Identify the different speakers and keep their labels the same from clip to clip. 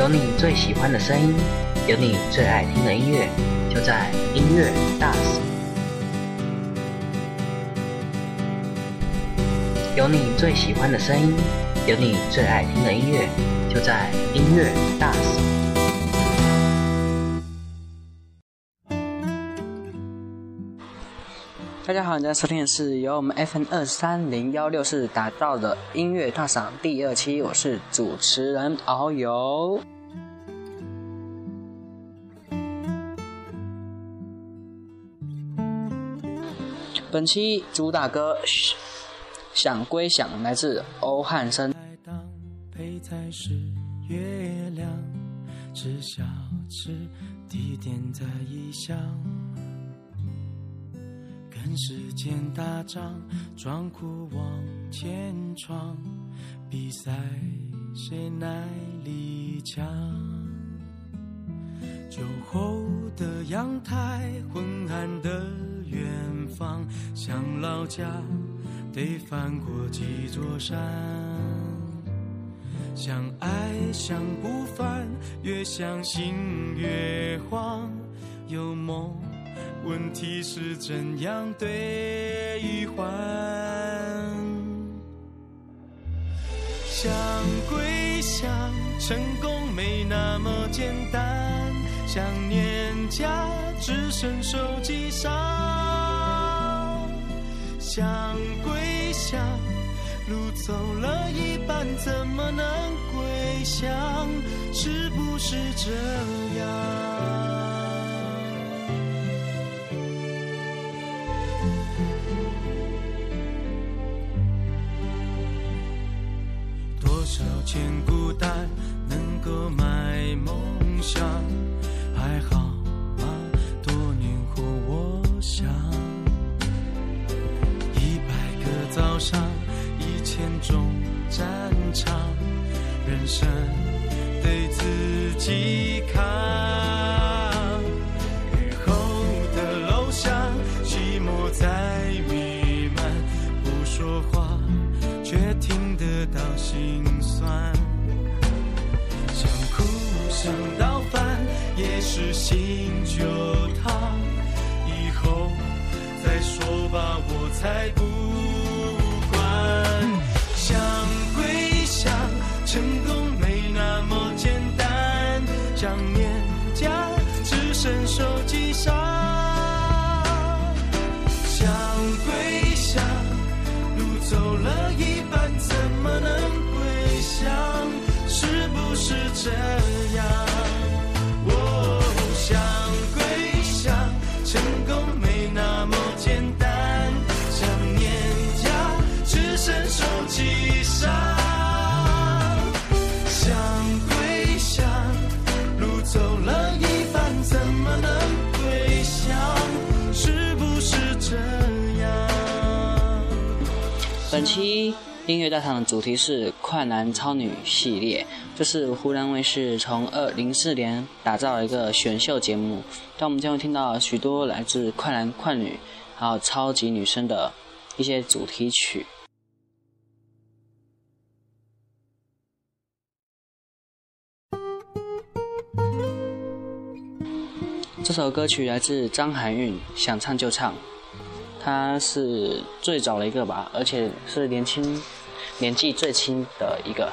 Speaker 1: 有你最喜欢的声音，有你最爱听的音乐，就在音乐大使。有你最喜欢的声音，有你最爱听的音乐，就在音乐大使。大家好，你在收听的是由我们 FN 二三零幺六四打造的音乐大赏第二期，我是主持人遨游。本期主打歌《想归想》来自欧汉声。
Speaker 2: 配菜是月亮，吃小吃地点在异乡。跟时间打仗，装酷往前闯，比赛谁耐力强。酒后的阳台，昏暗的远方，想老家得翻过几座山。想爱想不烦，越想心越慌，有梦。问题是怎样兑换？想归想，成功没那么简单。想念家，只剩手机上。想归想，路走了一半，怎么能归乡？是不是这样？前孤单能够满想念家只剩手机上。想归想，路走了一半，怎么能？想是不是这样？
Speaker 1: 本期。音乐大赏的主题是“快男超女”系列，这是湖南卫视从二零四年打造一个选秀节目，但我们将会听到许多来自快男、快女，还有超级女生的一些主题曲。这首歌曲来自张含韵，想唱就唱。他是最早的一个吧，而且是年轻。年纪最轻的一个。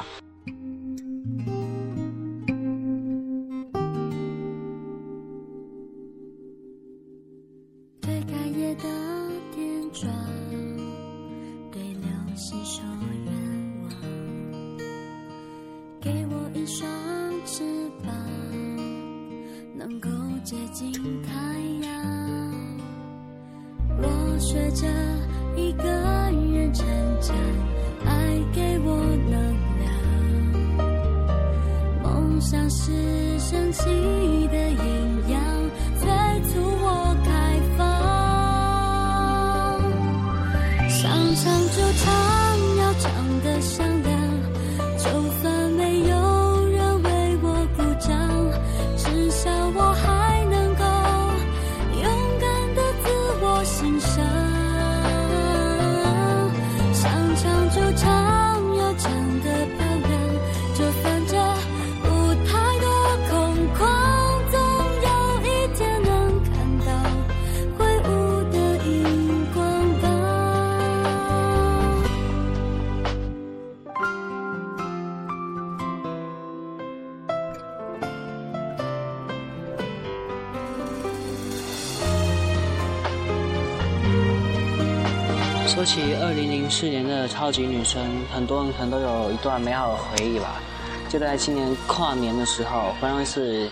Speaker 3: 超级女生很多人可能都有一段美好的回忆吧。就在今年跨年的时候欢乐是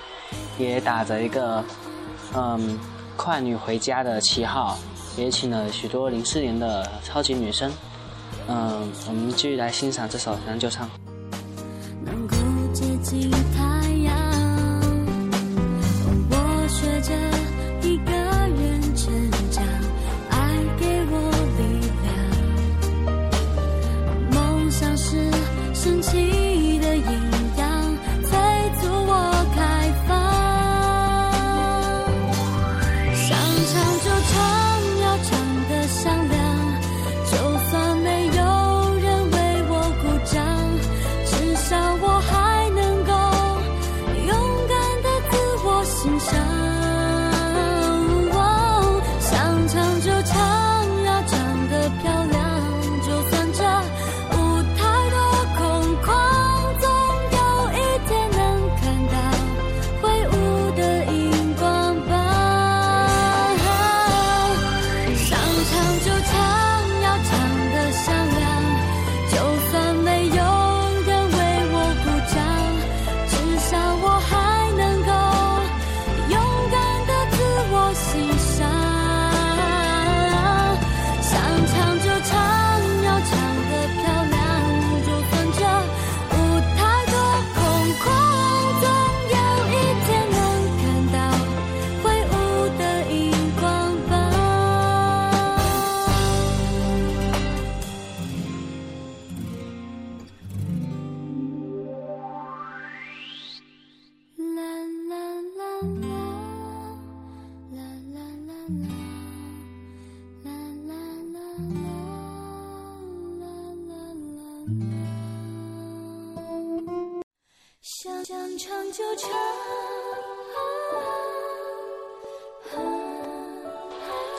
Speaker 3: 也打着一个嗯快女回家的旗号也请了许多零四年的超级女生。嗯我们继续来欣赏这首将就唱
Speaker 1: 能够接近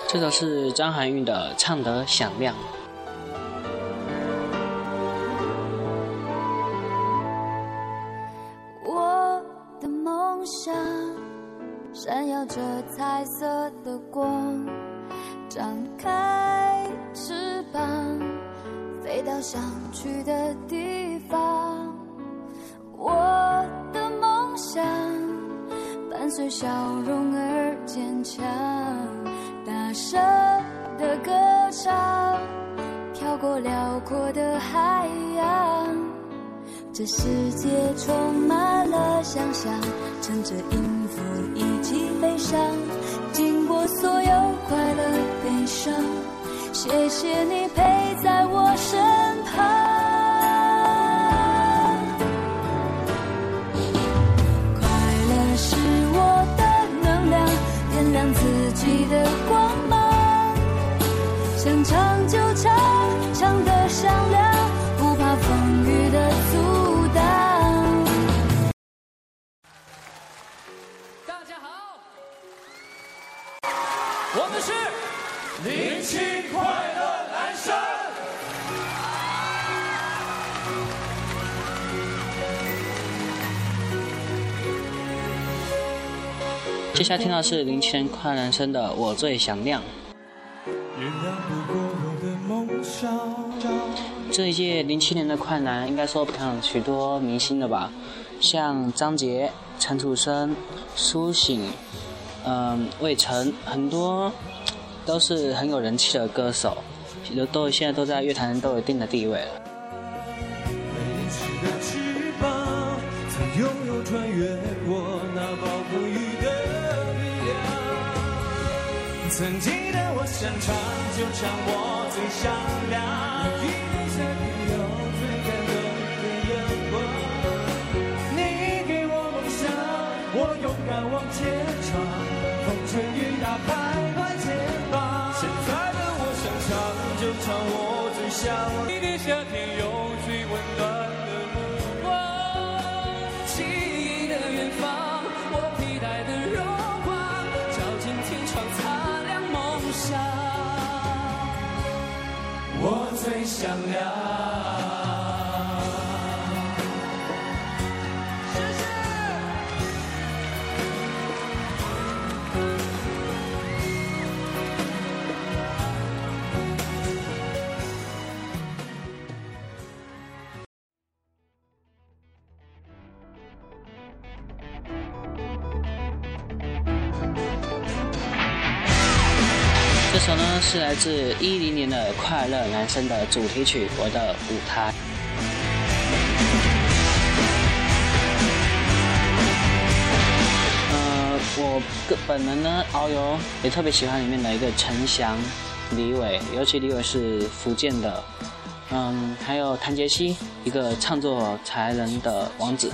Speaker 1: 这
Speaker 3: 首是张含韵的唱得响亮。下听到是零七年快男唱的《我最响亮》。这一届零七年的快男，应该说培养许多明星的吧，像张杰、陈楚生、苏醒、嗯魏晨，很多都是很有人气的歌手，许多都现在都在乐坛都有一定的地位了。
Speaker 4: 曾经的我想唱就唱我最响亮。
Speaker 3: 这首呢是来自一零年的《快乐男生》的主题曲《我的舞台》。呃，我个本人呢，遨游也特别喜欢里面的一个陈翔、李伟，尤其李伟是福建的，嗯，还有谭杰希，一个唱作才能的王子。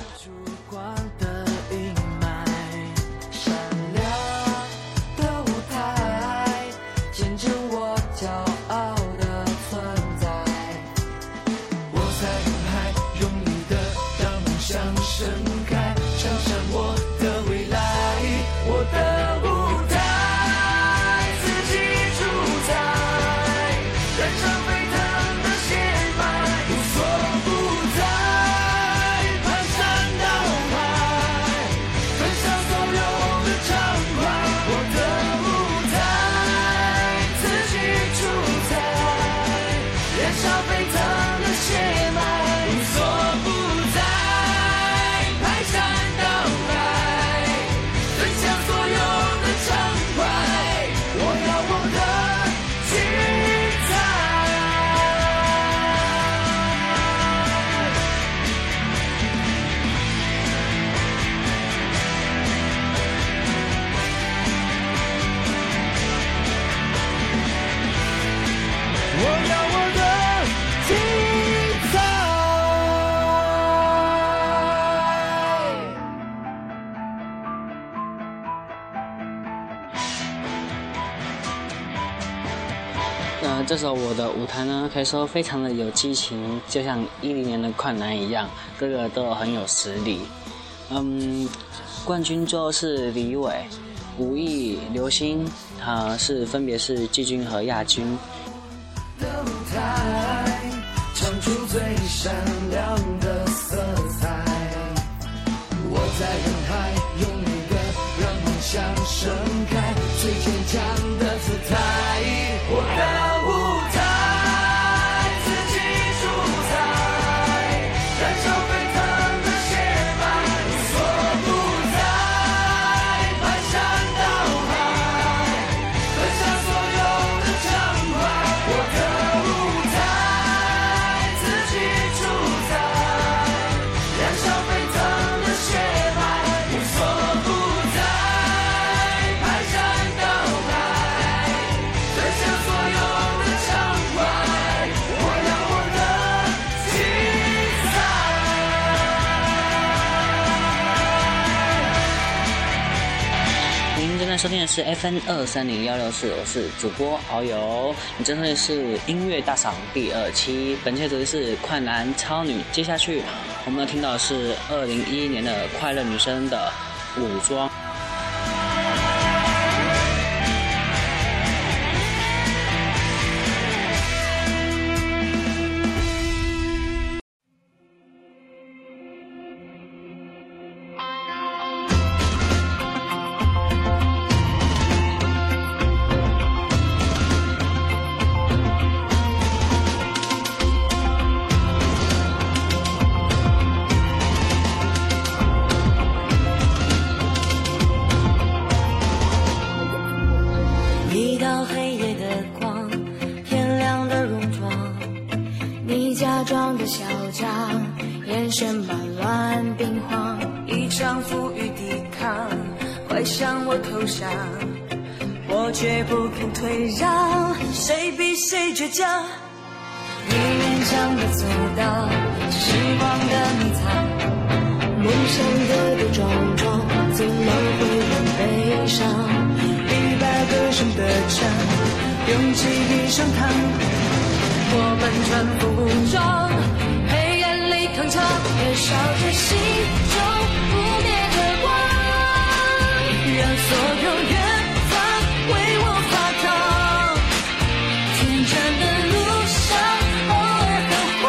Speaker 3: 这首我的舞台呢，可以说非常的有激情，就像一零年的快男一样，个个都很有实力。嗯，冠军最后是李伟，武艺流星，他是分别是季军和亚军。
Speaker 4: 唱出最闪亮的色彩。我在人海，用力的让梦想盛
Speaker 3: 收听的是 FN 二三零幺六四，我是主播遨游。你正在是音乐大赏第二期，本期主题是快男超女。接下去我们要听到的是二零一一年的快乐女生的武装。
Speaker 4: 我投降，我绝不肯退让，谁比谁倔强？
Speaker 1: 你勉强的走到时光的迷藏，梦想跌跌撞撞，怎么会很悲伤？
Speaker 4: 一百个声的唱，勇气一声烫，我们穿服装，黑暗里铿锵，
Speaker 1: 燃烧着心中不灭
Speaker 4: 让所有远方为我发烫。
Speaker 1: 天真的路上偶尔很慌，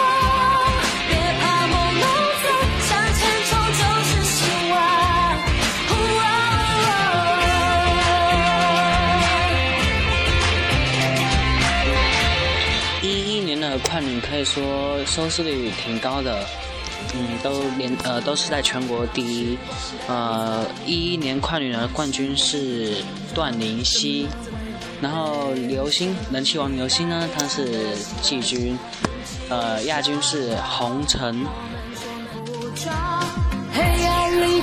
Speaker 1: 别怕梦梦走，向前冲就是希望。
Speaker 3: 一一年的快女可以说收视率挺高的，嗯，都连呃都是在全国第一。呃，一一年快女的冠军是段林希，然后刘星人气王刘星呢，他是季军，呃，亚军是红尘。
Speaker 1: 黑暗里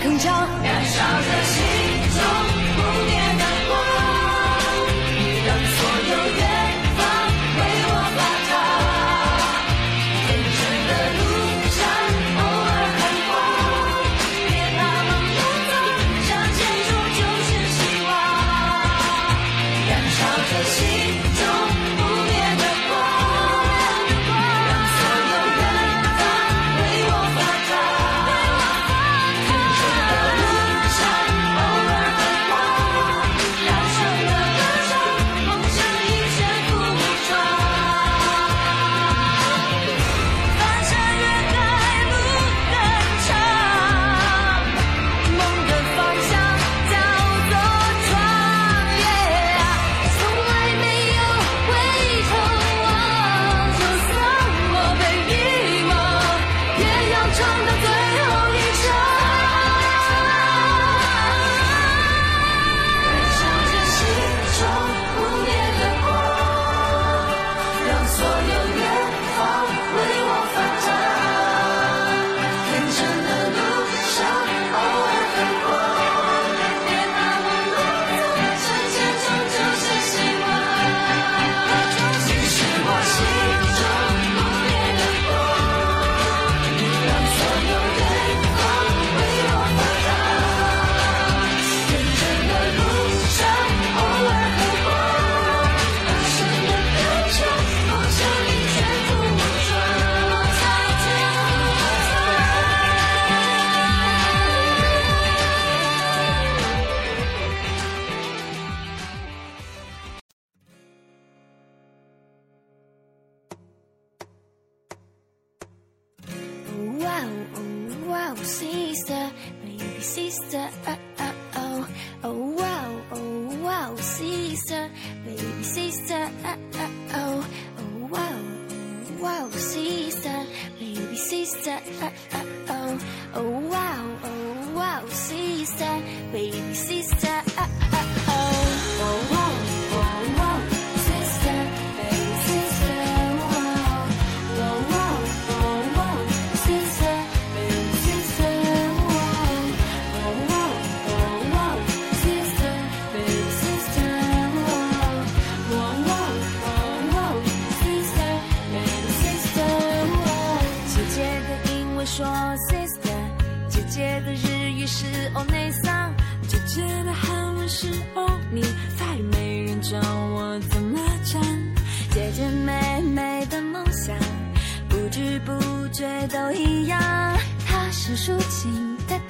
Speaker 1: sister, oh uh, oh uh, oh, oh wow, oh wow, sister, baby sister,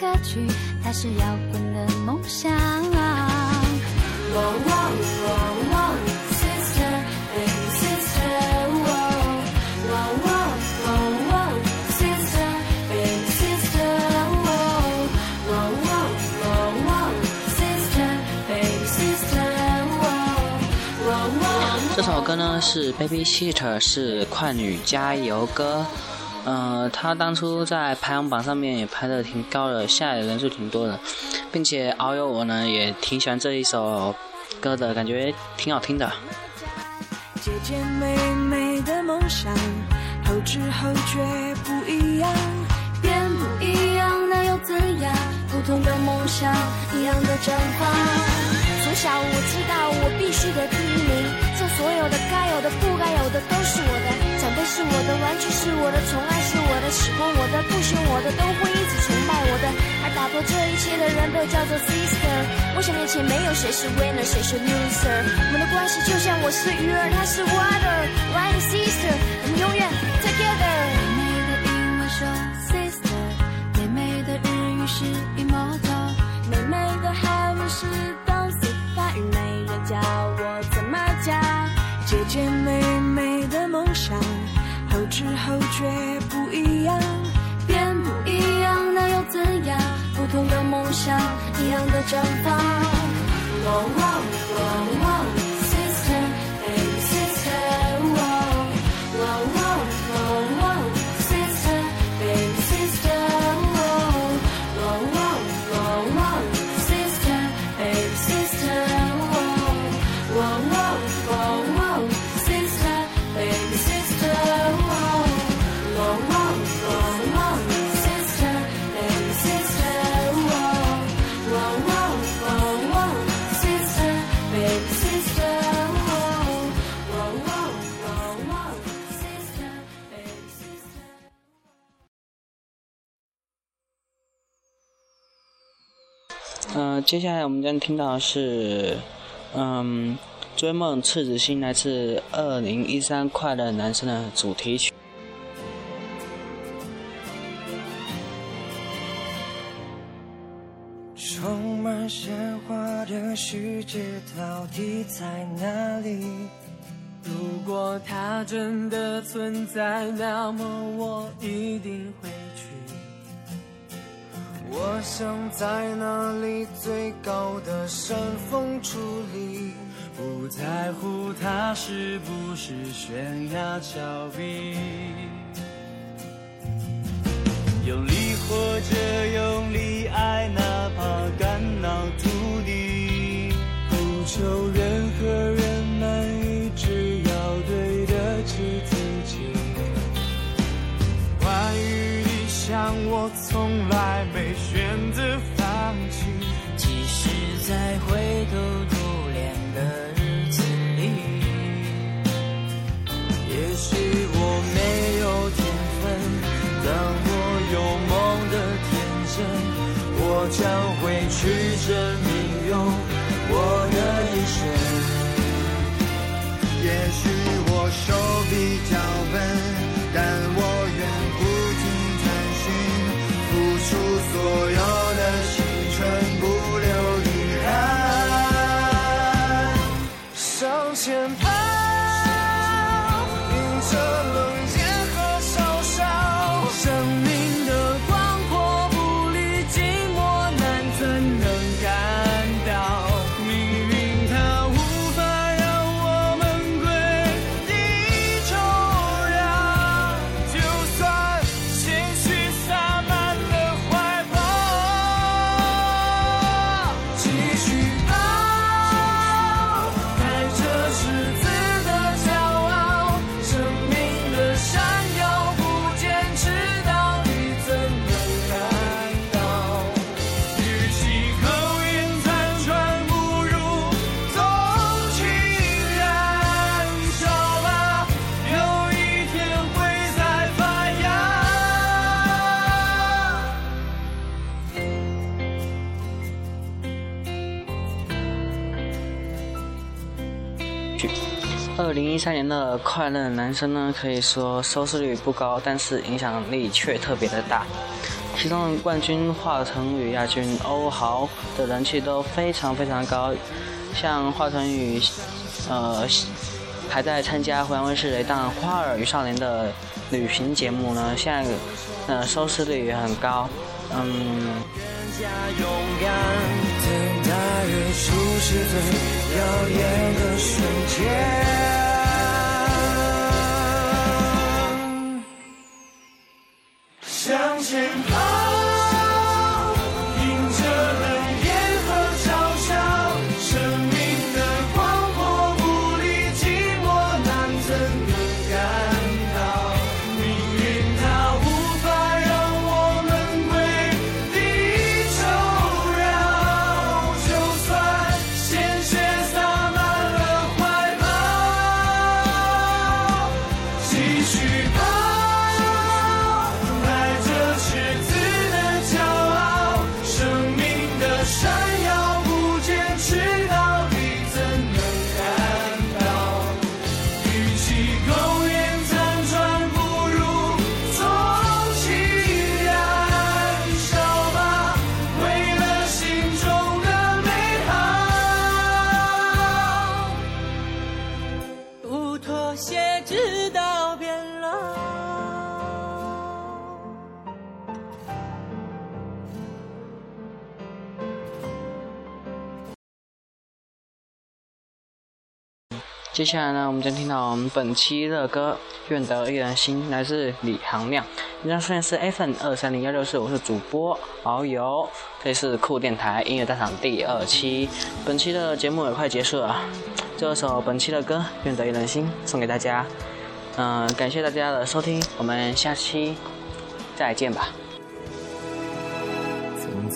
Speaker 1: 歌曲，她是摇滚的梦想。
Speaker 3: 这首歌呢是《Baby Sitter》，是快女加油歌。呃，她当初在排行榜上面也排的挺高的，下载人数挺多的，并且遨游我呢也挺喜欢这一首歌的，感觉挺好听的。
Speaker 5: 姐姐妹妹的梦想，后知后觉不一样。
Speaker 1: 变不一样，那又怎样？不同的梦想，一样的绽放。从小我知道我必须得第一名，这所有的该有的、不该有的都是我的。是我的，玩具是我的，宠爱是我的，喜欢我的、不喜欢我的都会一直崇拜我的。而打破这一切的人都叫做 sister。梦想面前没有谁是 winner，谁是 loser。我们的关系就像我是鱼儿，他是 water。One sister，我们永远
Speaker 5: 后觉不一样。
Speaker 1: 变不一样，那又怎样？不同的梦想，一样的绽放。
Speaker 3: 接下来我们将听到的是，嗯，追梦赤子心来自二零一三快乐男生的主题曲。
Speaker 4: 充满鲜花的世界到底在哪里？
Speaker 2: 如果它真的存在，那么我一定会。
Speaker 4: 我想在那里最高的山峰矗立，
Speaker 2: 不在乎它是不是悬崖峭壁，用力活着
Speaker 3: 三年的《快乐男生》呢，可以说收视率不高，但是影响力却特别的大。其中冠军华晨宇、亚军欧豪的人气都非常非常高，像华晨宇，呃，还在参加湖南卫视的一档《花儿与少年》的旅行节目呢，现在呃收视率也很高，嗯。
Speaker 4: 出是最耀眼的瞬间。向前
Speaker 3: 接下来呢，我们将听到我们本期的歌《愿得一人心》，来自李行亮。这张虽然是 FM 二三零幺六四，我是主播遨游，这里是酷电台音乐大赏第二期。本期的节目也快结束了，这首本期的歌《愿得一人心》送给大家。嗯、感谢大家的收听，我们下期再见吧。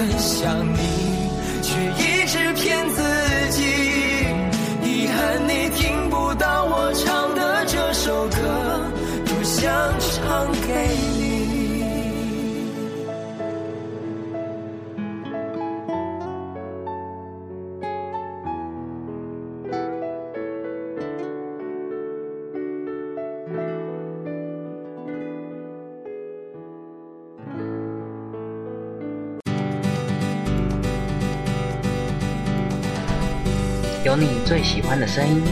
Speaker 4: 很想你，却一直骗自己。
Speaker 6: 最喜欢的声音，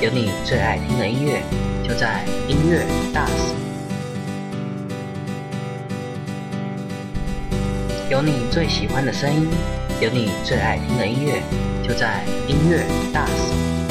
Speaker 6: 有你最爱听的音乐，就在音乐大使。有你最喜欢的声音，有你最爱听的音乐，就在音乐大使。